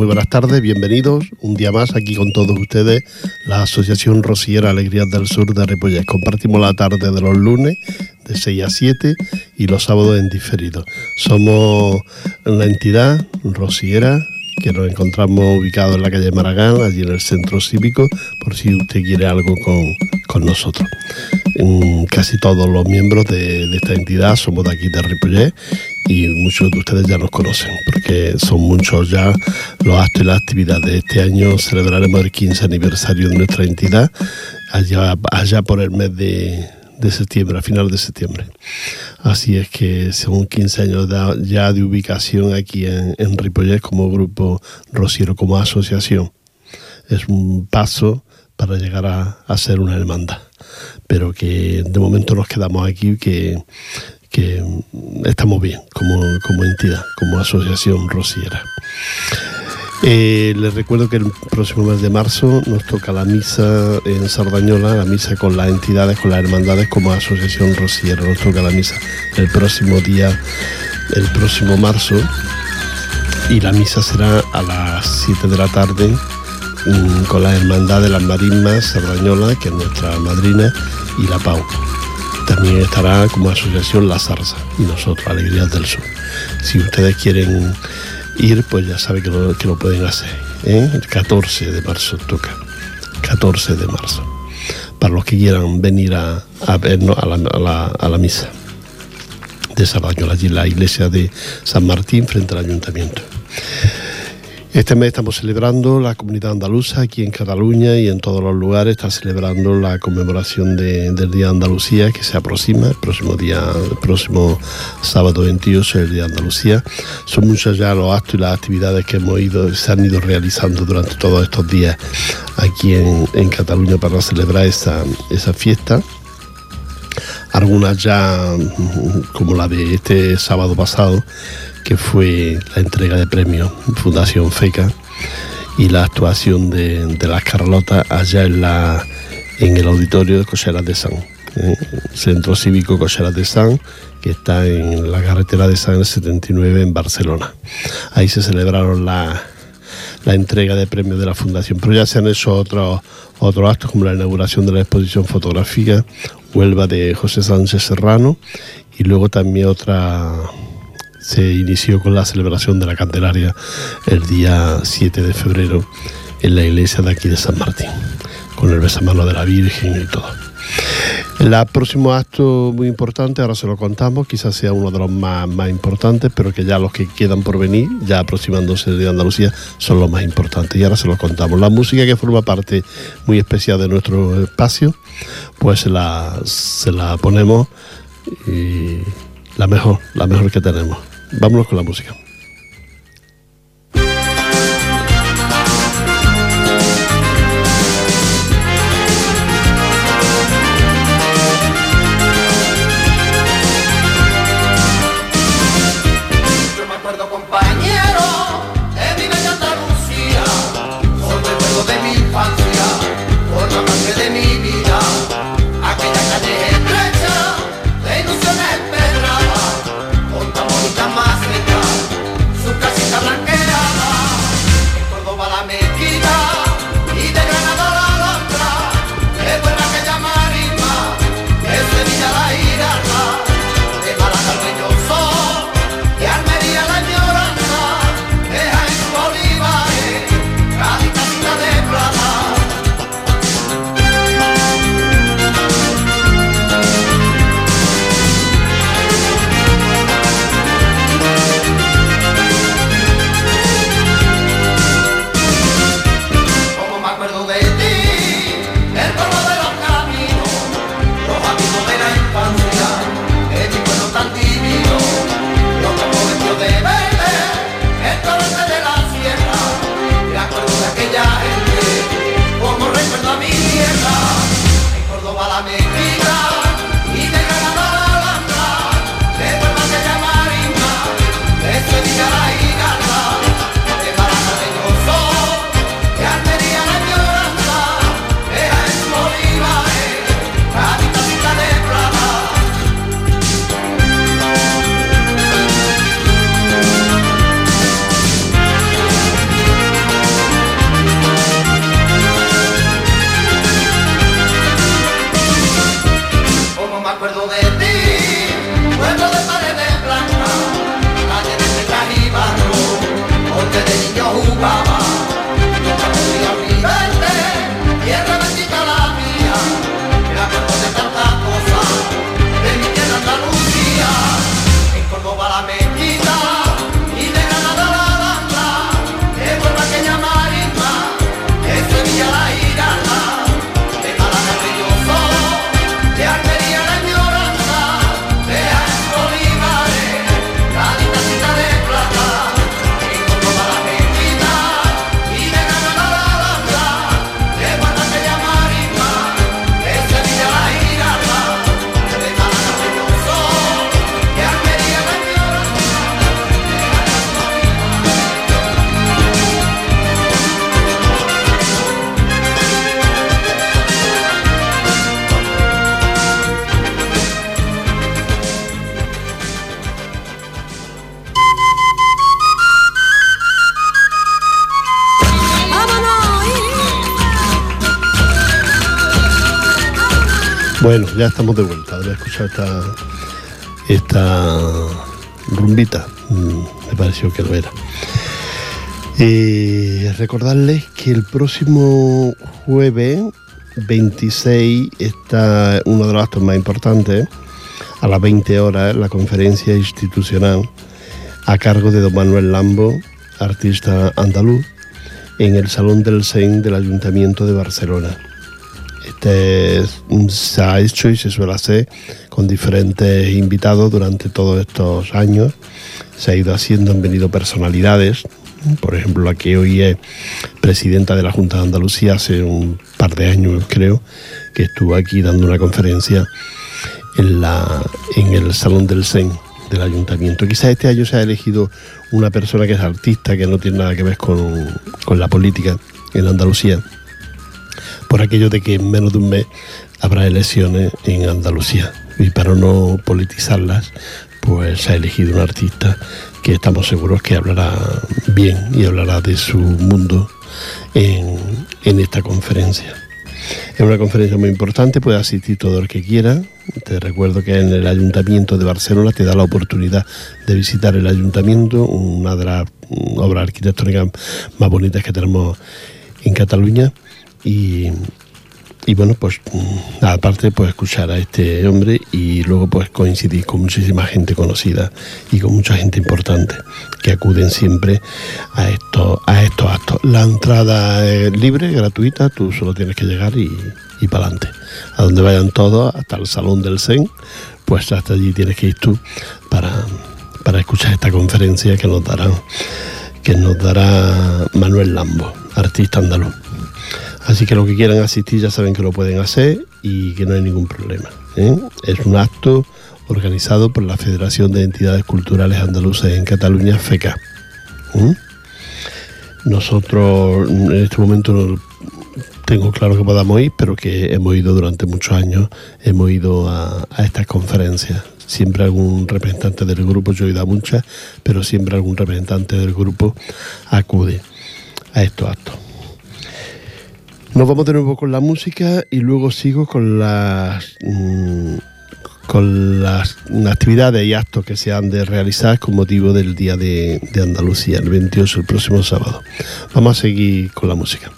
Muy buenas tardes, bienvenidos un día más aquí con todos ustedes, la Asociación Rosiera Alegrías del Sur de Ripollet. Compartimos la tarde de los lunes de 6 a 7 y los sábados en diferido. Somos la entidad rosiera que nos encontramos ubicados en la calle Maragán, allí en el centro cívico, por si usted quiere algo con, nosotros. Casi todos los miembros de, esta entidad somos de aquí de Ripollet y muchos de ustedes ya nos conocen, porque son muchos ya los actos y las actividades. de Este año celebraremos el 15 aniversario de nuestra entidad, allá, por el mes de, septiembre, a final de septiembre. Así es que son 15 años ya de ubicación aquí en, en Ripollet como grupo rociero, como asociación. Es un paso para llegar a, a ser una hermandad, pero que de momento nos quedamos aquí, que que estamos bien como, entidad, como asociación rociera. Eh, les recuerdo que el próximo mes de marzo nos toca la misa en Sardañola, la misa con las entidades, con las hermandades como asociación rociera. Nos toca la misa el próximo día, el próximo marzo, y la misa será a las 7 de la tarde con la hermandad de las marismas Sardañola, que es nuestra madrina, y la Pau. También estará como asociación La Zarza y nosotros, Alegrías del Sur. Si ustedes quieren ir, pues ya saben que lo, que lo pueden hacer. ¿eh? El 14 de marzo toca. 14 de marzo. Para los que quieran venir a, vernos a la, a la, misa de Sardañola, allí en la iglesia de San Martín, frente al ayuntamiento. Este mes estamos celebrando la comunidad andaluza aquí en Cataluña y en todos los lugares está celebrando la conmemoración del Día de Andalucía que se aproxima el próximo día, el próximo sábado 28, el Día de Andalucía. Son muchos ya los actos y las actividades que hemos ido, se han ido realizando durante todos estos días aquí en, Cataluña para celebrar esa, esa fiesta algunas ya como la de este sábado pasado que fue la entrega de premios Fundación FECA y la actuación de, las Carlotas allá en, la, en el auditorio de Cocheras de San, ¿eh? Centro Cívico Cocheras de San, que está en la carretera de San 79 en Barcelona. Ahí se celebraron la, la entrega de premios de la Fundación, pero ya se han hecho otros, otros actos como la inauguración de la exposición fotográfica Huelva de José Sánchez Serrano y luego también otra se inició con la celebración de la Candelaria el día 7 de febrero en la iglesia de aquí de San Martín, con el besamano de la Virgen y todo. El próximo acto muy importante, ahora se lo contamos, quizás sea uno de los más, más importantes, pero que ya los que quedan por venir, ya aproximándose de Andalucía, son los más importantes. Y ahora se los contamos. La música que forma parte muy especial de nuestro espacio, pues la, se la ponemos la mejor, la mejor que tenemos. Vámonos con la música. Bueno, ya estamos de vuelta. A escuchar esta, esta rumbita. Mm, me pareció que lo era. Eh, recordarles que el próximo jueves 26 está uno de los actos más importantes, a las 20 horas, la conferencia institucional a cargo de don Manuel Lambo, artista andaluz, en el Salón del Sein del Ayuntamiento de Barcelona. Este se ha hecho y se suele hacer con diferentes invitados durante todos estos años. Se ha ido haciendo, han venido personalidades, por ejemplo, la que hoy es presidenta de la Junta de Andalucía hace un par de años, creo, que estuvo aquí dando una conferencia en, la, en el Salón del Sen del Ayuntamiento. Quizás este año se ha elegido una persona que es artista, que no tiene nada que ver con, con la política en Andalucía por aquello de que en menos de un mes habrá elecciones en Andalucía. Y para no politizarlas, pues ha elegido un artista que estamos seguros que hablará bien y hablará de su mundo en, en esta conferencia. Es una conferencia muy importante, puede asistir todo el que quiera. Te recuerdo que en el Ayuntamiento de Barcelona te da la oportunidad de visitar el ayuntamiento, una de las obras arquitectónicas más bonitas que tenemos en Cataluña y, bueno, pues mm, aparte pues escuchar a este hombre y luego pues coincidir con muchísima gente conocida y con mucha gente importante que acuden siempre a estos, a estos actos. La entrada es libre, gratuita, tú solo tienes que llegar y, y para adelante. A donde vayan todos, hasta el Salón del Zen, pues hasta allí tienes que ir tú para, para escuchar esta conferencia que nos dará, que nos dará Manuel Lambo, artista andaluz. Así que los que quieran asistir ya saben que lo pueden hacer y que no hay ningún problema. ¿eh? Es un acto organizado por la Federación de Entidades Culturales Andaluces en Cataluña, FECA. ¿eh? Nosotros en este momento no tengo claro que podamos ir, pero que hemos ido durante muchos años, hemos ido a, a estas conferencias. Siempre algún representante del grupo, yo he ido a muchas, pero siempre algún representante del grupo acude a estos actos. Nos vamos de nuevo con la música y luego sigo con las mm, con las actividades y actos que se han de realizar con motivo del Día de, de Andalucía, el 28, el próximo sábado. Vamos a seguir con la música.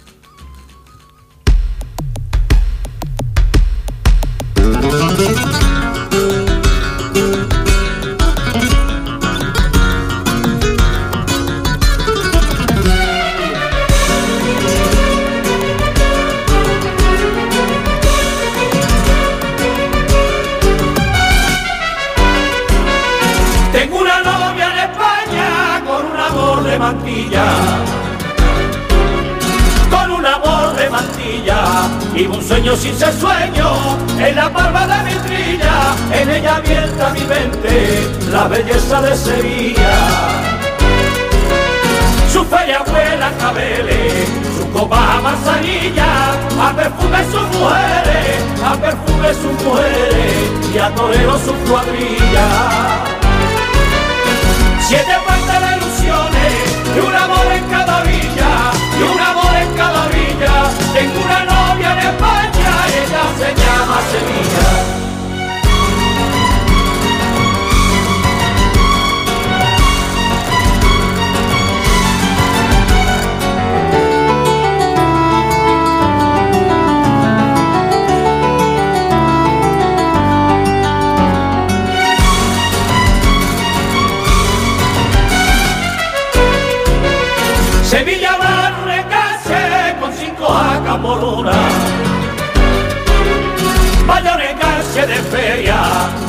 De feria,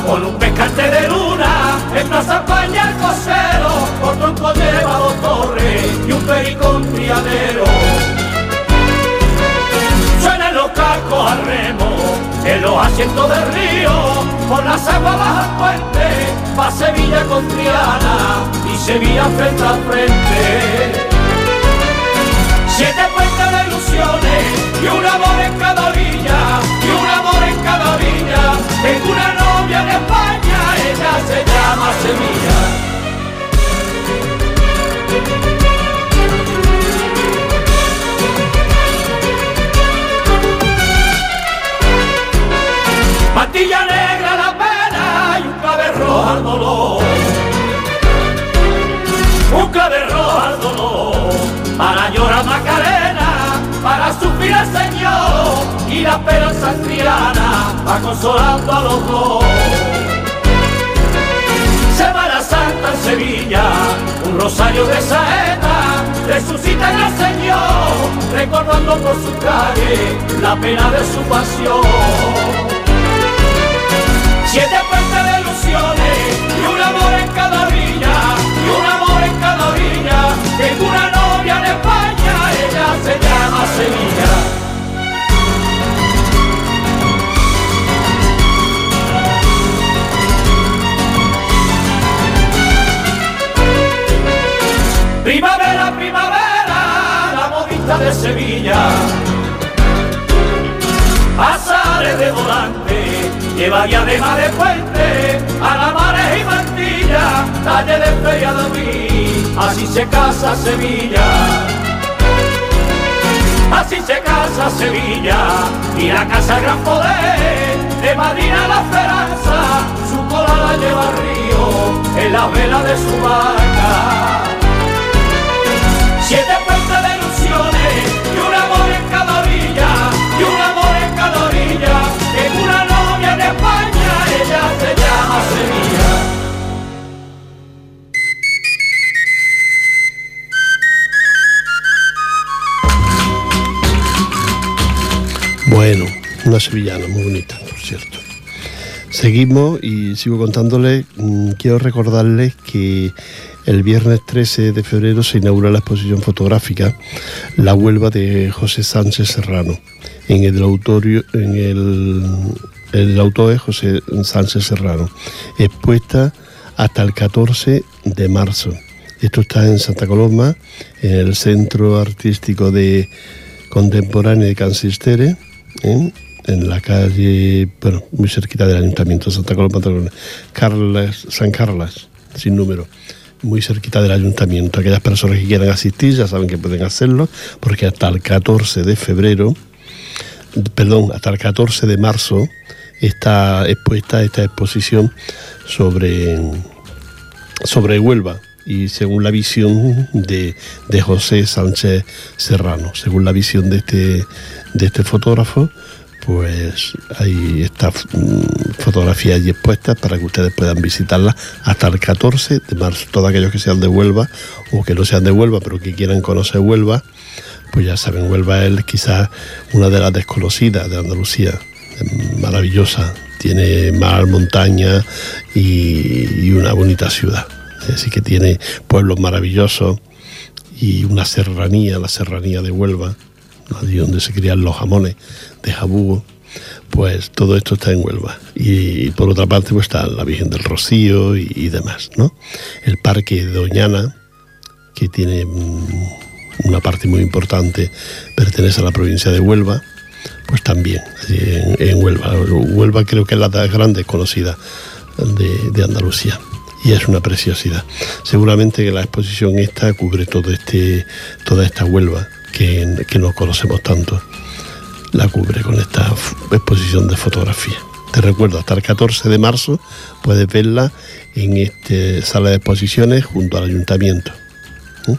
con un pescante de luna, en Plaza España el cosero, por tronco lleva dos torres y un pericón criadero. Suenan los cascos al remo, en los asientos del río, por las aguas bajan puente, pa' Sevilla con Triana y Sevilla frente a frente. Siete puentes de ilusiones y un amor en cada villa, cada villa. Tengo una novia en España, ella se llama Semilla. Matilla negra la pena y un clavel rojo al dolor. Un clavel rojo al dolor para llorar Macarena la esperanza triana va consolando a los dos. Semana Santa en Sevilla, un rosario de saeta, resucita en el Señor, recordando por su calle la pena de su pasión. Siete puentes de ilusiones y un amor en cada villa, y un amor en cada villa. Tengo una novia en España, ella se Sevilla. Primavera, primavera, la modista de Sevilla. Pasares de volante lleva diadema de puente, alamares y mantilla, talle de feria de así se casa Sevilla. Así se casa Sevilla y la casa gran poder, de Madrid a la esperanza, su cola la lleva al río, en la vela de su barca. Siete una sevillana muy bonita, por cierto. Seguimos y sigo contándoles, mm, quiero recordarles que el viernes 13 de febrero se inaugura la exposición fotográfica La Huelva de José Sánchez Serrano. En el autorio, en el, el autor es José Sánchez Serrano, expuesta hasta el 14 de marzo. Esto está en Santa Coloma, en el Centro Artístico de Contemporáneo de Cansistere, ¿eh? En la calle, bueno, muy cerquita del Ayuntamiento de Santa Coloma, Carles, San Carlos, sin número muy cerquita del ayuntamiento. Aquellas personas que quieran asistir ya saben que pueden hacerlo, porque hasta el 14 de febrero, perdón, hasta el 14 de marzo está expuesta esta exposición sobre, sobre Huelva y según la visión de, de José Sánchez Serrano, según la visión de este, de este fotógrafo, pues hay estas mm, fotografías allí expuestas para que ustedes puedan visitarlas hasta el 14 de marzo. Todos aquellos que sean de Huelva o que no sean de Huelva, pero que quieran conocer Huelva, pues ya saben, Huelva es quizás una de las desconocidas de Andalucía, maravillosa, tiene mar, montaña y, y una bonita ciudad. Así que tiene pueblos maravillosos y una serranía, la serranía de Huelva, allí donde se crían los jamones de jabugo, pues todo esto está en Huelva. Y, por otra parte pues está la Virgen del Rocío y, y demás, ¿no? El Parque de Doñana, que tiene mm, una parte muy importante, pertenece a la provincia de Huelva, pues también en, Huelva. Huelva creo que es la más grande conocida de, de Andalucía y es una preciosidad. Seguramente que la exposición esta cubre todo este, toda esta Huelva que, que no conocemos tanto. La cubre con esta exposición de fotografía. Te recuerdo, hasta el 14 de marzo puedes verla en esta sala de exposiciones junto al ayuntamiento. ¿eh?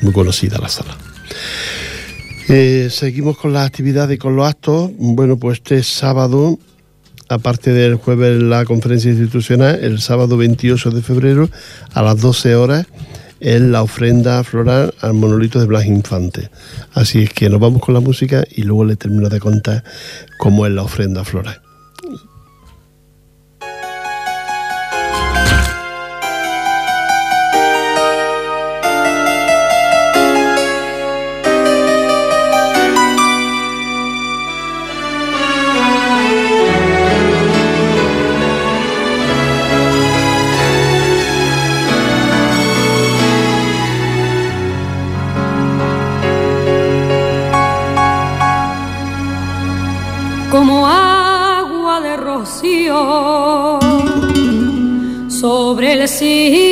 Muy conocida la sala. Eh, seguimos con las actividades y con los actos. Bueno, pues este sábado aparte del jueves la conferencia institucional, el sábado 28 de febrero a las 12 horas es la ofrenda floral al monolito de Blas Infante. Así es que nos vamos con la música y luego les termino de contar cómo es la ofrenda floral. Sobre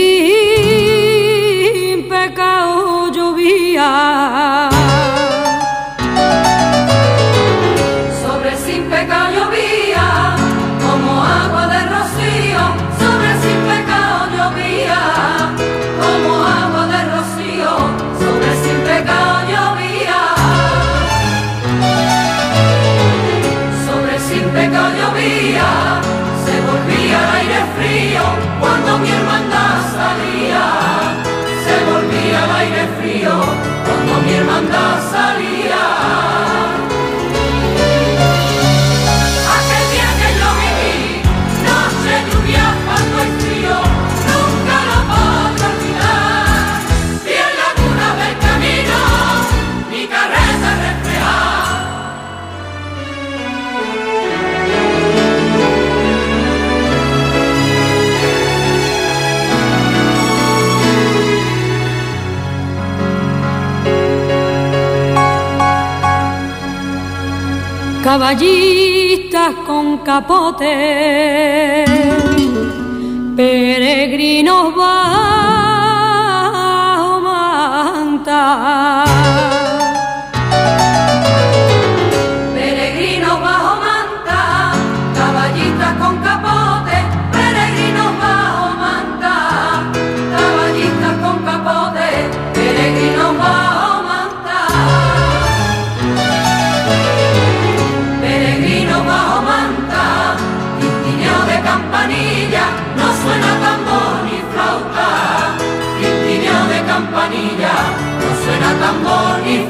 cuando mi hermandad. Caballistas con capote, peregrinos bajo manta. Suena ni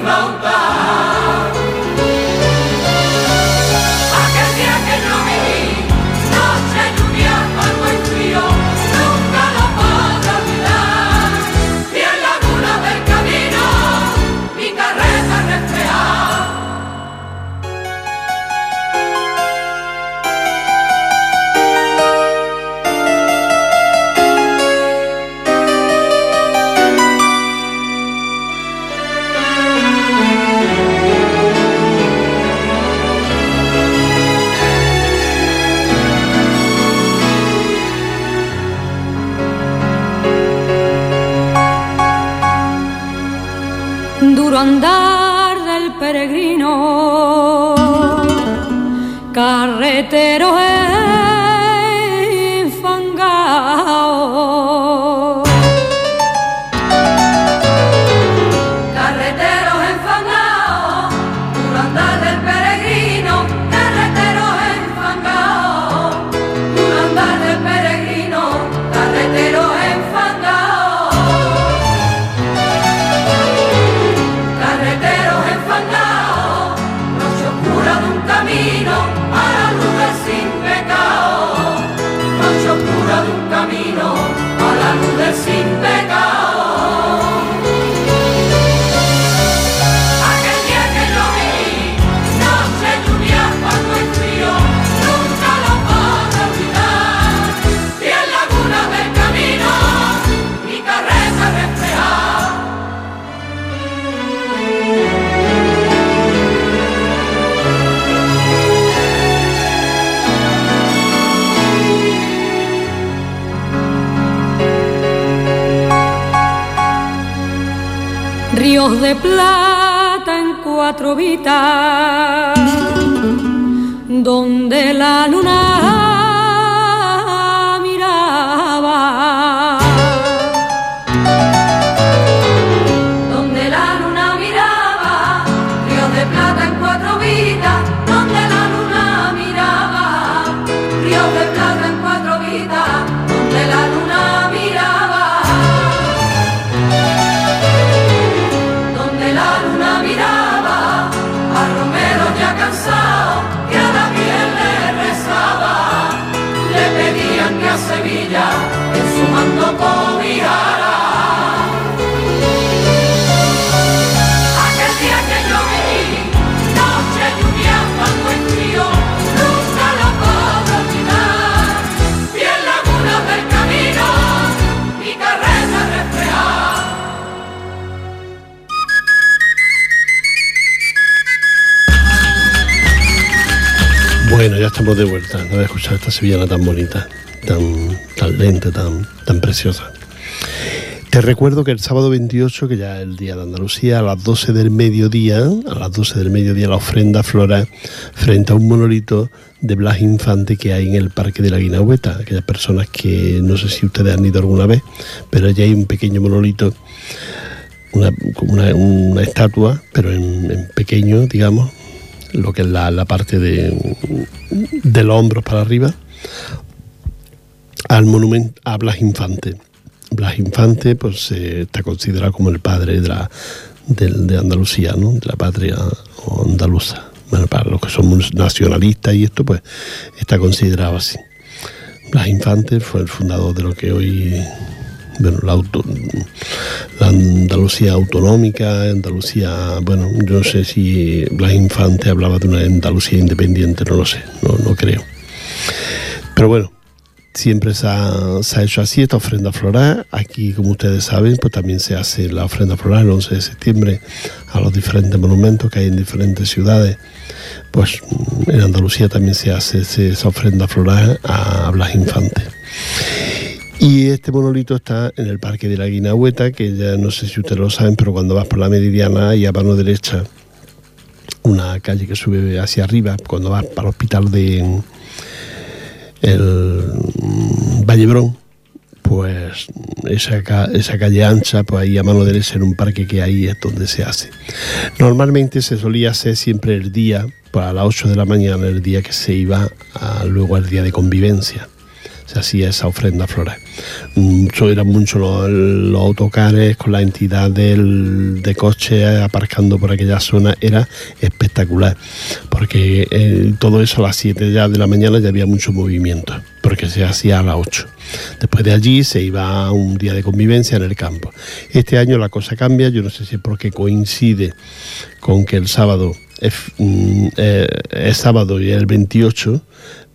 de plata en cuatro vitas, donde la luna de vuelta. No he escuchado esta sevillana tan bonita, tan, tan lenta, tan, tan preciosa. Te recuerdo que el sábado 28, que ya es el día de Andalucía, a las 12 del mediodía, a las 12 del mediodía, la ofrenda flora frente a un monolito de Blas Infante que hay en el Parque de la Guinahueta. Aquellas personas que no sé si ustedes han ido alguna vez, pero allí hay un pequeño monolito, una, estatua, pero en pequeño, digamos, lo que es la, la parte de, de los hombros para arriba, al monumento a Blas Infante. Blas Infante pues está considerado como el padre de, la, de, de Andalucía, ¿no? de la patria andaluza. Bueno, para los que somos nacionalistas y esto, pues está considerado así. Blas Infante fue el fundador de lo que hoy bueno, la, la Andalucía autonómica, Andalucía, bueno, yo no sé si Blas Infante hablaba de una Andalucía independiente, no lo sé, no, no creo. Pero bueno, siempre se ha, hecho así esta ofrenda floral. Aquí, como ustedes saben, pues también se hace la ofrenda floral el 11 de septiembre a los diferentes monumentos que hay en diferentes ciudades. Pues en Andalucía también se hace esa ofrenda floral a Blas Infante. Y este monolito está en el Parque de la Guinahueta, que ya no sé si ustedes lo saben, pero cuando vas por la Meridiana y a mano derecha una calle que sube hacia arriba, cuando vas para el hospital de el Vallebrón, pues esa, esa calle ancha, pues ahí a mano derecha en un parque que ahí es donde se hace. Normalmente se solía hacer siempre el día, para pues las 8 de la mañana, el día que se iba a, luego al día de convivencia se hacía esa ofrenda floral. Mucho, eran muchos los, autocares con la entidad del, de coche aparcando por aquella zona, era espectacular, porque eh, todo eso a las 7 ya de la mañana ya había mucho movimiento, porque se hacía a las 8. Después de allí se iba a un día de convivencia en el campo. Este año la cosa cambia, yo no sé si es porque coincide con que el sábado es, mm, eh, es sábado y el 28,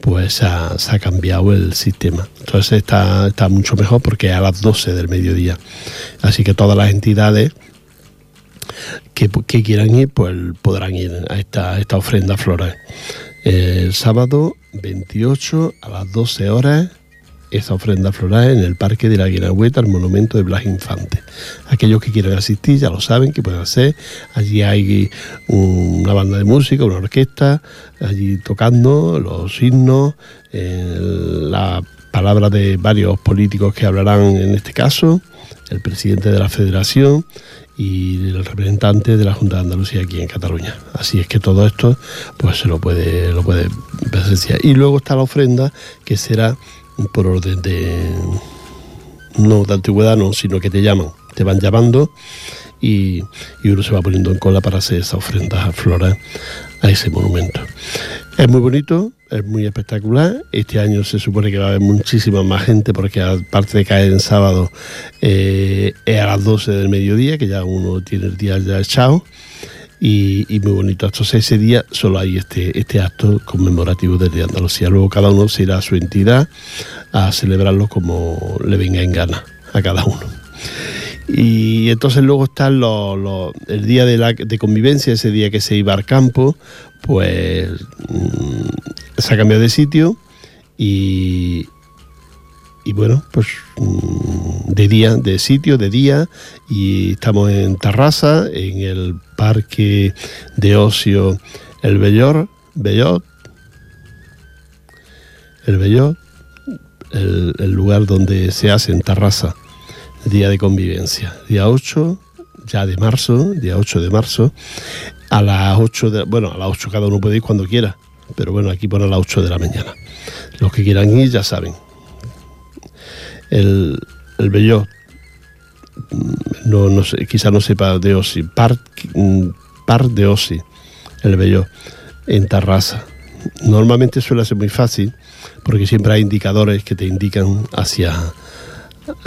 pues se ha cambiado el sistema. Entonces está, está mucho mejor porque es a las 12 del mediodía. Así que todas las entidades que, quieran ir, pues podrán ir a esta, esta ofrenda floral. El sábado 28 a las 12 horas esa ofrenda floral en el Parque de la Guinahueta, el monumento de Blas Infante. Aquellos que quieran asistir ya lo saben que pueden hacer. Allí hay una banda de música, una orquesta, allí tocando los himnos, la palabra de varios políticos que hablarán en este caso, el presidente de la federación y el representante de la Junta de Andalucía aquí en Cataluña. Así es que todo esto pues se lo puede, lo puede presenciar. Y luego está la ofrenda que será por orden de, no de antigüedad, no, sino que te llaman, te van llamando y, uno se va poniendo en cola para hacer esa ofrenda flora a ese monumento. Es muy bonito, es muy espectacular. Este año se supone que va a haber muchísima más gente porque aparte de caer en sábado eh, es a las 12 del mediodía, que ya uno tiene el día ya echado y, muy bonito. Entonces ese día solo hay este, este acto conmemorativo desde Andalucía. Luego cada uno se irá a su entidad a celebrarlo como le venga en gana a cada uno. Y entonces luego está el día de, la, de convivencia, ese día que se iba al campo, pues mm, se ha cambiado de sitio y, y bueno, pues mm, de día, de sitio, de día, y estamos en Tarrasa, en el parque de ocio El Bellor, Bellot, el Bellot, el, lugar donde se hace en Tarrasa, día de convivencia, día 8 ya de marzo, día 8 de marzo, a las 8 de, bueno, a las 8 cada uno puede ir cuando quiera, pero bueno, aquí pone a las 8 de la mañana. Los que quieran ir ya saben, el, el Bellot, no, no sé, quizá no sepa de Osi, par, par de Osi, el Bellot, en Tarrasa. Normalmente suele ser muy fácil porque siempre hay indicadores que te indican hacia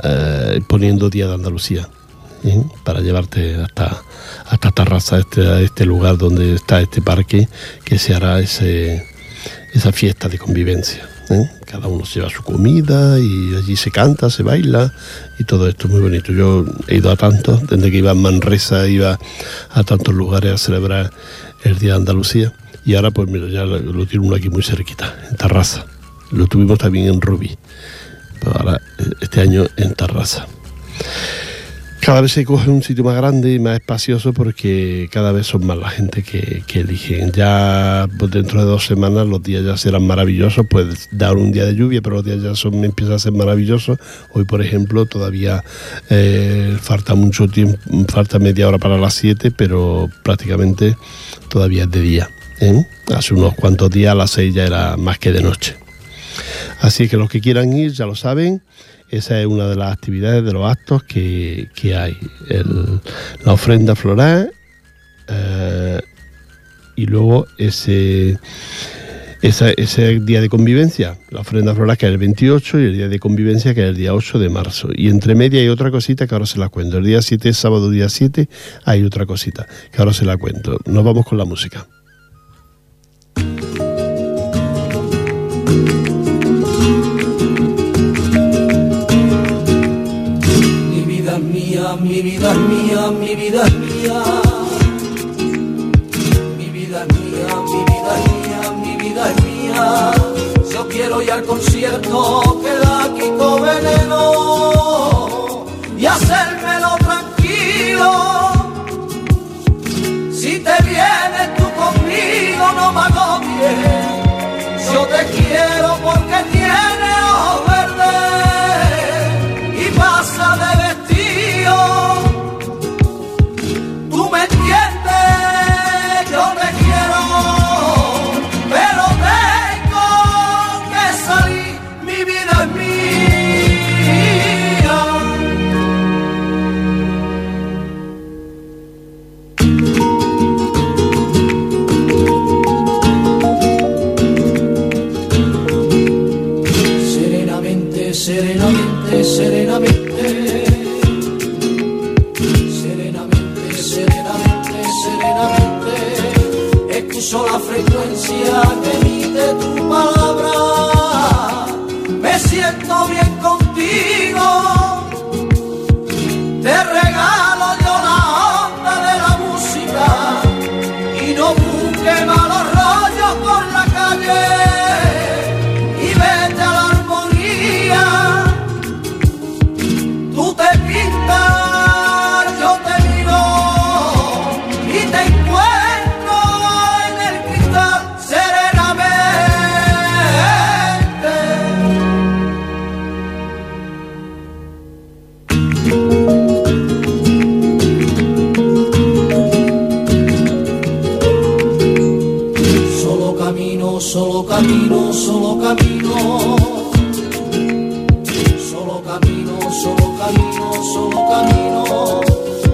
eh, poniendo Día de Andalucía ¿eh? para llevarte hasta, hasta Tarrasa, este, este lugar donde está este parque que se hará ese, esa fiesta de convivencia. ¿eh? Cada uno lleva su comida y allí se canta, se baila y todo esto es muy bonito. Yo he ido a tantos, desde que iba a Manresa, iba a tantos lugares a celebrar el Día de Andalucía y ahora pues mira, ya lo, tiene uno aquí muy cerquita, en Tarrasa. Lo tuvimos también en Rubí, pero ahora este año en Tarrasa cada vez se coge un sitio más grande y más espacioso porque cada vez son más la gente que, eligen. Ya pues, dentro de dos semanas los días ya serán maravillosos, puede dar un día de lluvia, pero los días ya son, empiezan a ser maravillosos. Hoy, por ejemplo, todavía eh, falta mucho tiempo, falta media hora para las 7, pero prácticamente todavía es de día. ¿eh? Hace unos cuantos días a las 6 ya era más que de noche. Así que los que quieran ir ya lo saben esa es una de las actividades, de los actos que, hay. la ofrenda floral eh, y luego ese, ese día de convivencia, la ofrenda floral que es el 28 y el día de convivencia que es el día 8 de marzo. Y entre media hay otra cosita que ahora se la cuento. El día 7, sábado día 7, hay otra cosita que ahora se la cuento. Nos vamos con la música. Mi vida es mía, mi vida es mía. Mi vida es mía, mi vida es mía, mi vida es mía. Yo quiero ir al concierto que da Kiko Veneno y hacérmelo tranquilo. Si te vienes tú conmigo, no me agobies. Yo te quiero camino, solo camino, solo camino. Solo camino, solo camino, solo camino.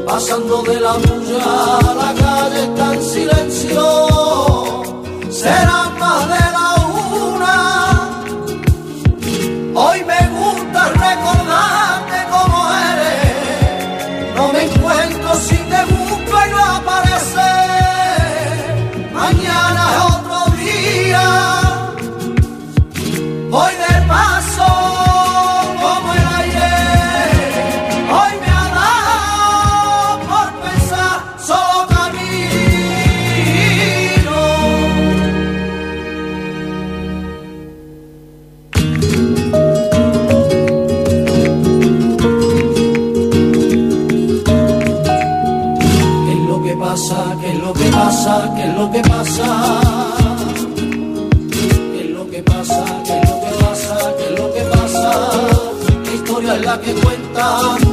Pasando de la bulla a la calle está en silencio. Será más de love.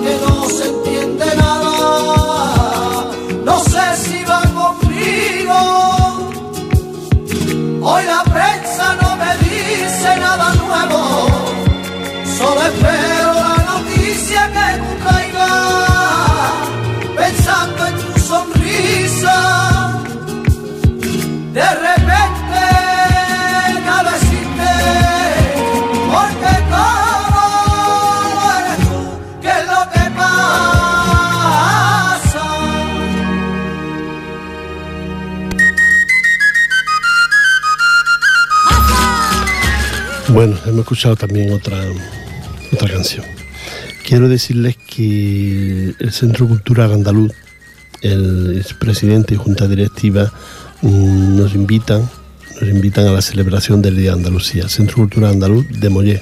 Bueno, hemos escuchado también otra, otra canción. Quiero decirles que el Centro Cultural Andaluz, el presidente y junta directiva mm, nos invitan, nos invitan a la celebración del Día de Andalucía, Centro Cultural Andaluz de Mollé,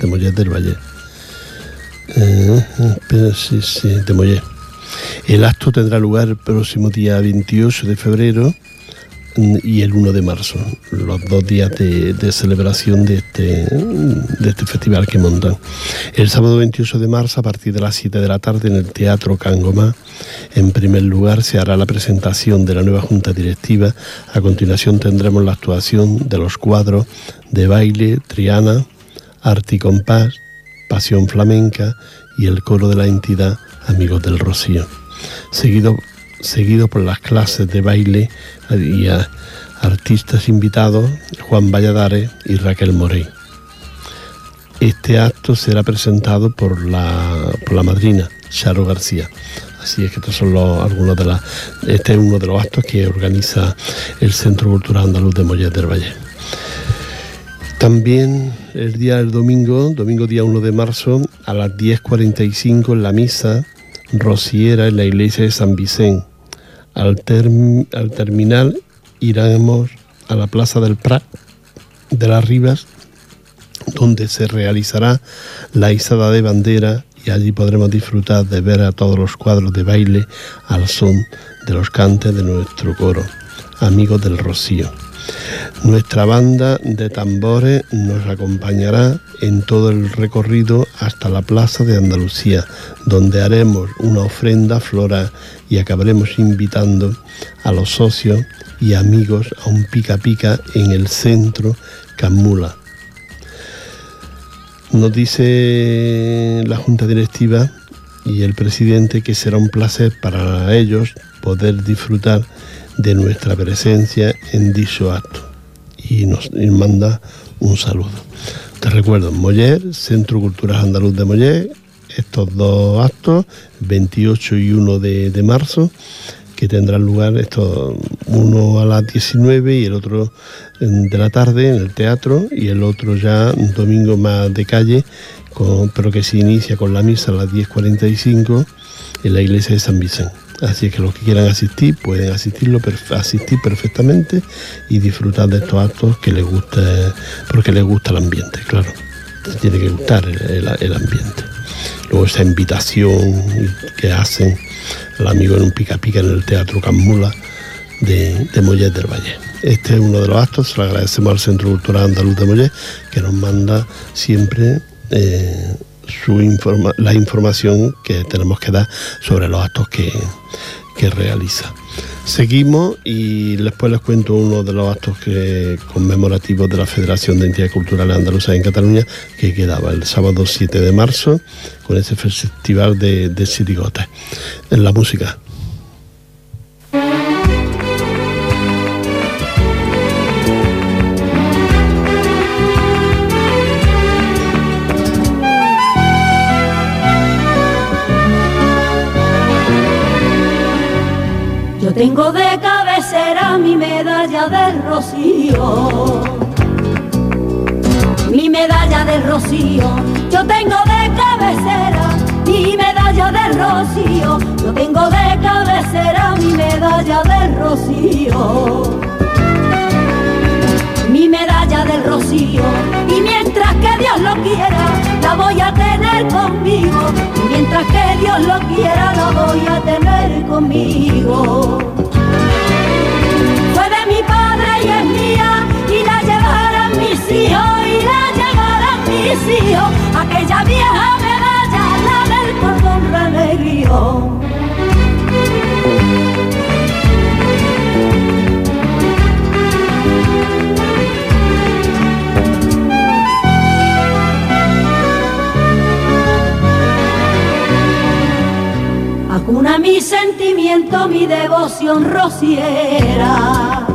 de Mollé del Valle. Eh, espera, sí, sí, de Mollé. El acto tendrá lugar el próximo día 28 de febrero y el 1 de marzo, los dos días de, celebración de este, de este festival que montan. El sábado 28 de marzo, a partir de las 7 de la tarde, en el Teatro Cangomá, en primer lugar se hará la presentación de la nueva Junta Directiva. A continuación tendremos la actuación de los cuadros de baile, Triana, Arte y Compás, Pasión Flamenca y el coro de la entidad Amigos del Rocío. Seguido, seguido por las clases de baile y artistas invitados Juan Valladares y Raquel Morey. Este acto será presentado por la, por la madrina Charo García. Así es que estos son los, algunos de las. Este es uno de los actos que organiza el Centro Cultural Andaluz de Mollet del Valle. También el día del domingo, domingo día 1 de marzo, a las 10.45 en la misa, rociera en la iglesia de San Vicente. Al, al terminar iremos a la Plaza del Prat de las Rivas, donde se realizará la izada de bandera y allí podremos disfrutar de ver a todos los cuadros de baile al son de los cantes de nuestro coro, amigos del Rocío. Nuestra banda de tambores nos acompañará en todo el recorrido hasta la Plaza de Andalucía, donde haremos una ofrenda flora y acabaremos invitando a los socios y amigos a un pica pica en el centro Camula. Nos dice la Junta Directiva y el presidente que será un placer para ellos poder disfrutar de nuestra presencia en dicho acto y nos, manda un saludo. Te recuerdo, Moller, Centro Cultural Andaluz de Moller, estos dos actos, 28 y 1 de, marzo, que tendrán lugar estos, uno a las 19 y el otro de la tarde en el teatro y el otro ya domingo más de calle, pero que se inicia con la misa a las 10.45 en la iglesia de San Vicente. Así que los que quieran asistir pueden asistirlo, asistir perfectamente y disfrutar de estos actos que les guste, porque les gusta el ambiente, claro. Tiene que gustar el, ambiente. Luego esa invitación que hacen el amigo en un pica pica en el Teatro Camula de, de Mollet del Valle. Este es uno de los actos, se lo agradecemos al Centro Cultural Andaluz de Mollet, que nos manda siempre eh, su la información que tenemos que dar sobre los actos que, que realiza. Seguimos y después les cuento uno de los actos que, conmemorativos de la Federación de Entidades Culturales Andaluzas en Cataluña que quedaba el sábado 7 de marzo con ese festival de, de. En la música. Tengo de cabecera mi medalla del rocío. Mi medalla del rocío. Yo tengo de cabecera mi medalla del rocío. Yo tengo de cabecera mi medalla del rocío. Mi medalla del rocío. Y mientras que Dios lo quiera, voy a tener conmigo. Y mientras que Dios lo quiera, la voy a tener conmigo. Mi padre y es mía y la llevarán mis hijos y la llevarán mis hijos. Aquella vieja medalla la del cordón remedio devoción rociera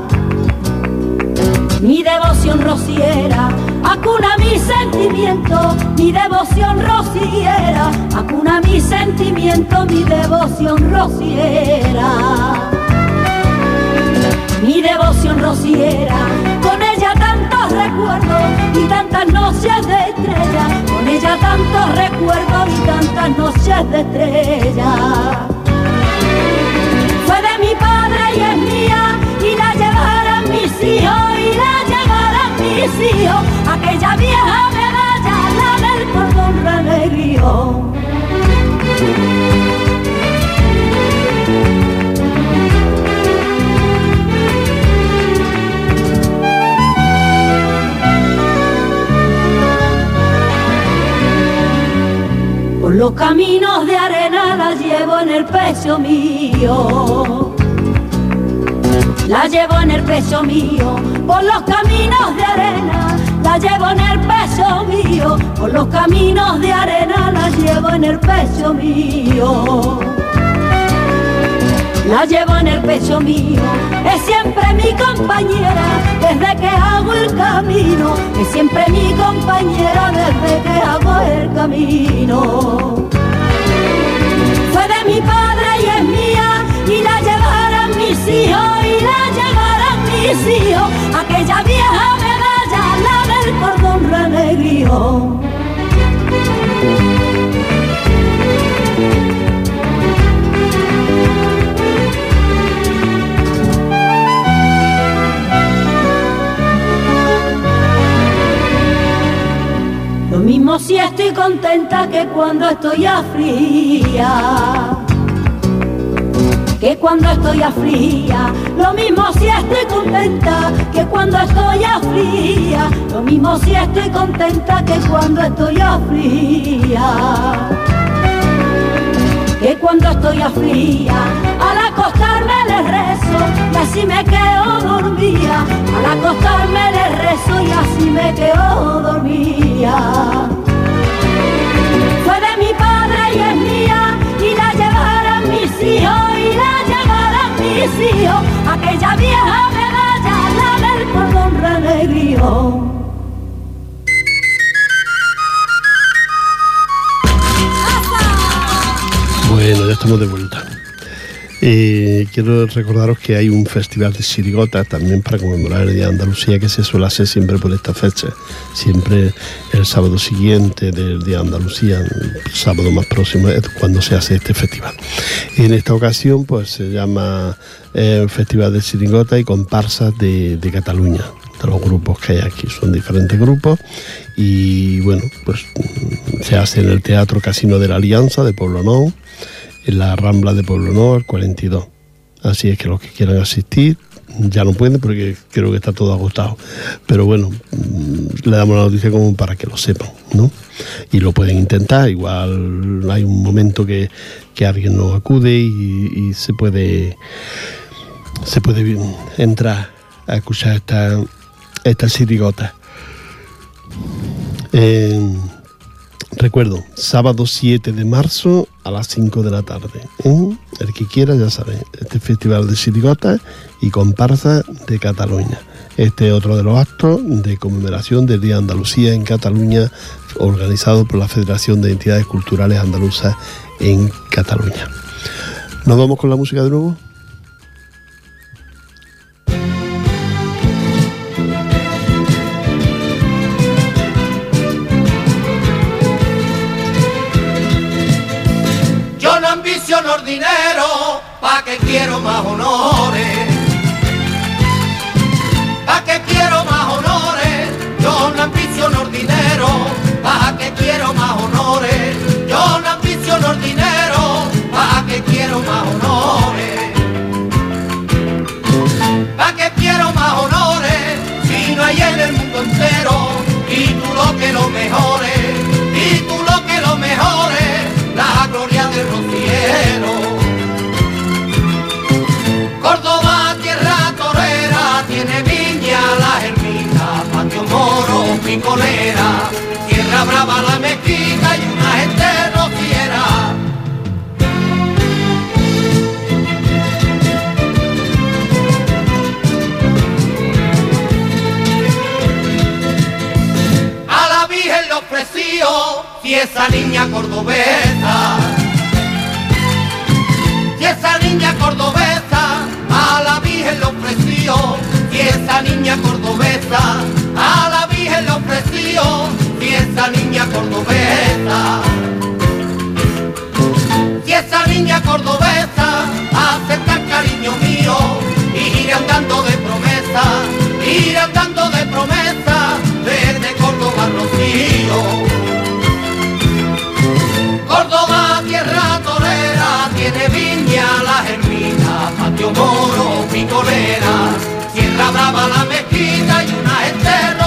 mi devoción rociera, acuna mi sentimiento, mi devoción rociera, acuna mi sentimiento, mi devoción rociera. Mi devoción rociera, con ella tantos recuerdos y tantas noches de estrella, con ella tantos recuerdos y tantas noches de estrella. De mi padre y es mía y la llevarán mis hijos aquella vieja medalla, la del cordón remedio. Por los caminos de arena la llevo en el pecho mío la llevo en el pecho mío, por los caminos de arena, la llevo en el pecho mío, por los caminos de arena, la llevo en el pecho mío. La llevo en el pecho mío, es siempre mi compañera desde que hago el camino, es siempre mi compañera desde que hago el camino. Fue de mi padre y es mía y la llevarán mis hijos irá a llevar a mis hijos aquella vieja medalla, la del cordón renegrío. Lo mismo si estoy contenta que cuando estoy a fría. Que cuando estoy a fría, lo mismo si estoy contenta que cuando estoy afría. Lo mismo si estoy contenta que cuando estoy afría. Que cuando estoy afría, al acostarme le rezo y así me quedo dormida. Al acostarme le rezo y así me quedo dormida fue de mi padre y es mía y la llevarán mis hijos y la llevarán hijos aquella vieja medalla la del cordón renegrío Bueno, ya estamos de vuelta. Eh, quiero recordaros que hay un festival de sirigotas también para conmemorar el Día de Andalucía que se suele hacer siempre por esta fecha, siempre el sábado siguiente del Día de Andalucía, el sábado más próximo es cuando se hace este festival. En esta ocasión pues se llama eh, Festival de Sirigota y comparsas de, de Cataluña los grupos que hay aquí. Son diferentes grupos y bueno, pues se hace en el Teatro Casino de la Alianza de Pueblo Nou, en la Rambla de Pueblo el 42. Así es que los que quieran asistir ya no pueden porque creo que está todo agotado. Pero bueno, mm, le damos la noticia como para que lo sepan, ¿no? Y lo pueden intentar, igual hay un momento que, que alguien nos acude y, se puede se puede entrar a escuchar esta, esta sirigota. Eh, recuerdo, sábado 7 de marzo a las 5 de la tarde. El que quiera ya sabe, este festival de sirigota y comparsa de Cataluña. Este es otro de los actos de conmemoración del Día Andalucía en Cataluña, organizado por la Federación de Entidades Culturales Andaluzas en Cataluña. ¿Nos vamos con la música de nuevo? Que quiero más honores. Moro, picolera, tierra brava la mezquita y una gente rociera. A la Virgen le ofreció si esa niña cordobesa, si esa niña cordobesa, a la Virgen le ofreció si esa niña cordobesa, a la ofreció si esa niña cordobesa. Si esa niña cordobesa acepta cariño mío, iré andando de promesa, iré andando de promesa, desde Córdoba Rocío. Córdoba, tierra torera, tiene viña la germina, patio moro, picolera, tierra brava la mezquita y una gente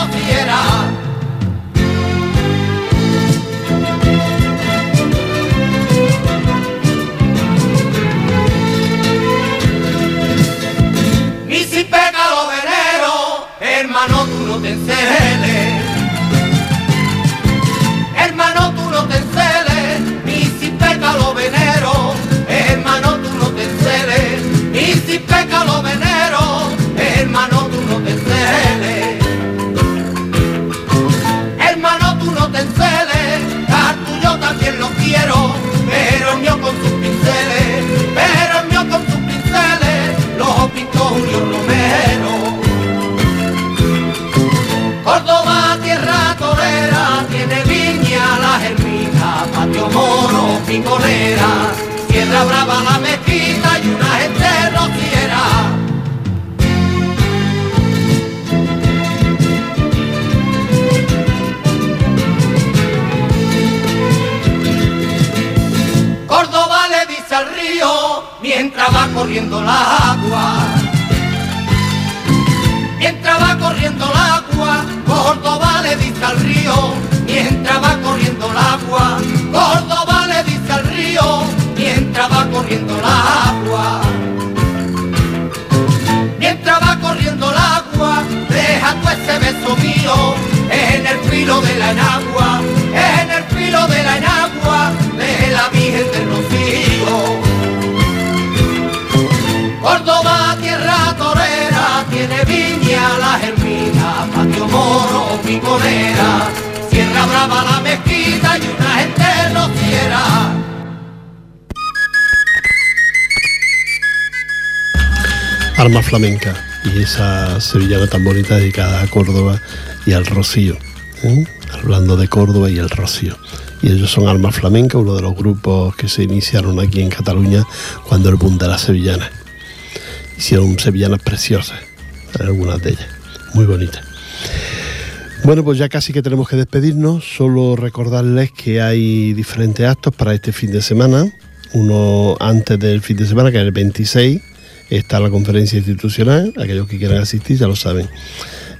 Arma Flamenca y esa sevillana tan bonita dedicada a Córdoba y al Rocío. ¿eh? Hablando de Córdoba y el Rocío. Y ellos son Arma Flamenca, uno de los grupos que se iniciaron aquí en Cataluña cuando el boom de las sevillanas. Hicieron sevillanas preciosas, algunas de ellas, muy bonitas. Bueno, pues ya casi que tenemos que despedirnos. Solo recordarles que hay diferentes actos para este fin de semana. Uno antes del fin de semana, que es el 26, está la conferencia institucional. Aquellos que quieran asistir ya lo saben.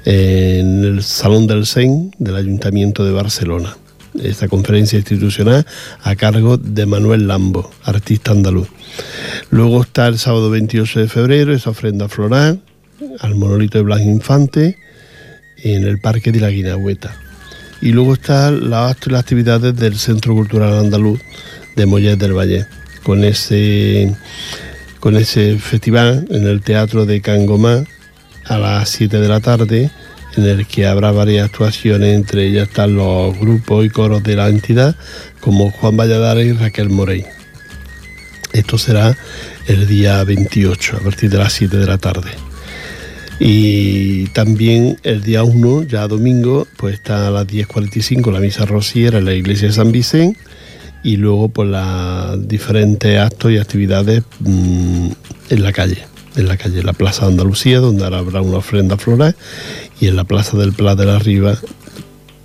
En el Salón del SEN del Ayuntamiento de Barcelona. Esta conferencia institucional a cargo de Manuel Lambo, artista andaluz. Luego está el sábado 28 de febrero, esa ofrenda floral al monolito de Blas Infante en el Parque de la Guinagüeta. Y luego están las actividades del Centro Cultural Andaluz de Mollet del Valle, con ese, con ese festival en el Teatro de Cangomá a las 7 de la tarde, en el que habrá varias actuaciones, entre ellas están los grupos y coros de la entidad, como Juan Valladares y Raquel Morey. Esto será el día 28, a partir de las 7 de la tarde. Y también el día 1, ya domingo, pues está a las 10.45 la misa rociera en la iglesia de San Vicente y luego pues los diferentes actos y actividades mmm, en la calle, en la calle, en la Plaza de Andalucía, donde ahora habrá una ofrenda floral, y en la Plaza del Plat de la Riva,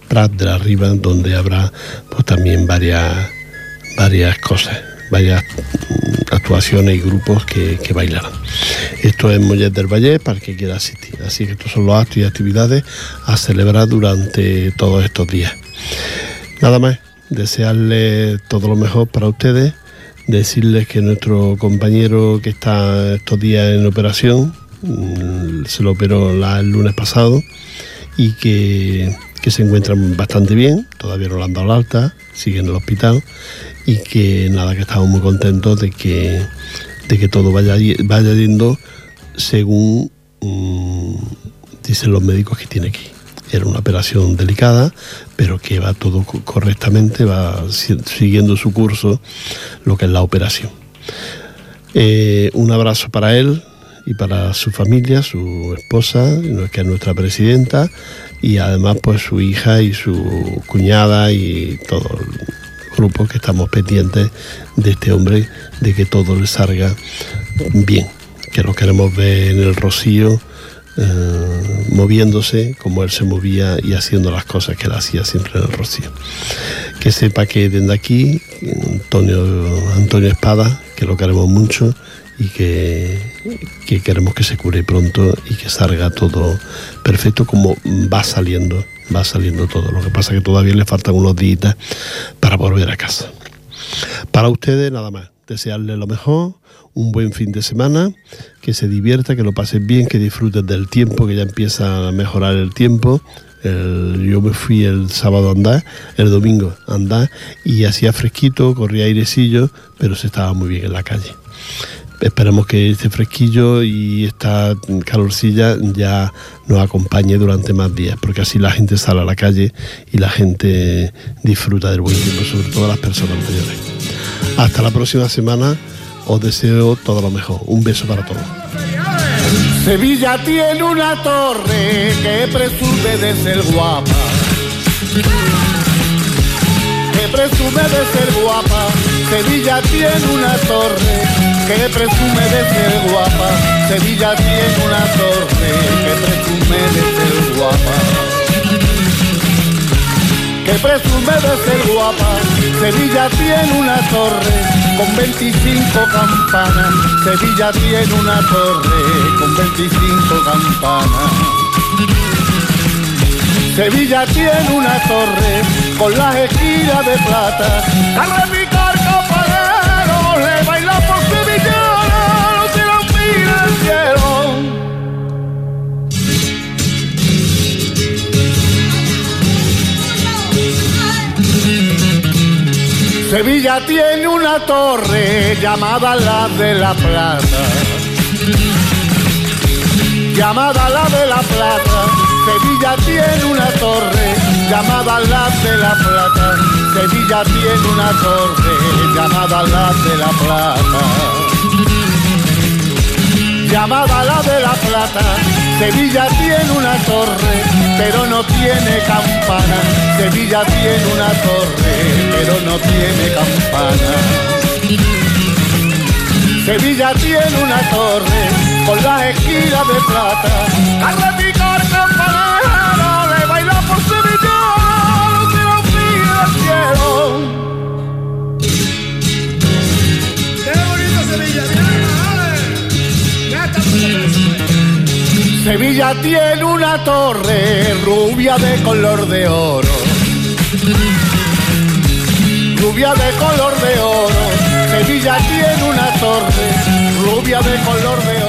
Prat de la Riva, donde habrá pues también varias, varias cosas, varias mm, actuaciones y grupos que, que bailarán. Esto es Mollet del Valle para el que quiera asistir. Así que estos son los actos y actividades a celebrar durante todos estos días. Nada más, desearles todo lo mejor para ustedes, decirles que nuestro compañero que está estos días en operación, mm, se lo operó el lunes pasado y que, que se encuentran bastante bien, todavía no le han dado la alta, sigue en el hospital y que nada, que estamos muy contentos de que, de que todo vaya, vaya yendo según mm, dicen los médicos que tiene ir. Era una operación delicada, pero que va todo co- correctamente, va si- siguiendo su curso, lo que es la operación. Eh, un abrazo para él y para su familia, su esposa, que es nuestra presidenta, y además pues su hija y su cuñada y todo el grupo que estamos pendientes de este hombre, de que todo le salga bien, que lo queremos ver en el rocío. Eh, moviéndose como él se movía y haciendo las cosas que él hacía siempre en el rocío que sepa que desde aquí Antonio, Antonio Espada, que lo queremos mucho y que, que queremos que se cure pronto y que salga todo perfecto como va saliendo, va saliendo todo. Lo que pasa es que todavía le faltan unos días para volver a casa. Para ustedes nada más, desearles lo mejor, un buen fin de semana, que se divierta, que lo pasen bien, que disfruten del tiempo, que ya empieza a mejorar el tiempo. Yo me fui el sábado a andar, el domingo a andar y hacía fresquito, corría airecillo, pero se estaba muy bien en la calle. Esperemos que este fresquillo y esta calorcilla ya nos acompañe durante más días, porque así la gente sale a la calle y la gente disfruta del buen tiempo, sobre todo las personas mayores. Hasta la próxima semana, os deseo todo lo mejor. Un beso para todos. Sevilla tiene una torre que presume de ser guapa. Que presume de ser guapa. Sevilla tiene una torre que presume de ser guapa. Sevilla tiene una torre que presume de ser guapa. Que presume de ser guapa. Sevilla tiene una torre con 25 campanas. Sevilla tiene una torre con 25 campanas. Sevilla tiene una torre con las esquinas de plata. Sevilla tiene una torre llamada la de la Plata. Llamada la de la Plata. Sevilla tiene una torre llamada la de la Plata. Sevilla tiene una torre llamada la de la Plata. Llamada la de la Plata. Sevilla tiene una torre, pero no tiene campana. Sevilla tiene una torre, pero no tiene campana. Sevilla tiene una torre con las esquinas de plata. Al repicar campanero le baila por Sevilla, no se lo pide el cielo. ¡Qué bonito Sevilla! ¡Ya estamos Sevilla tiene una torre rubia de color de oro. Rubia de color de oro. Sevilla tiene una torre rubia de color de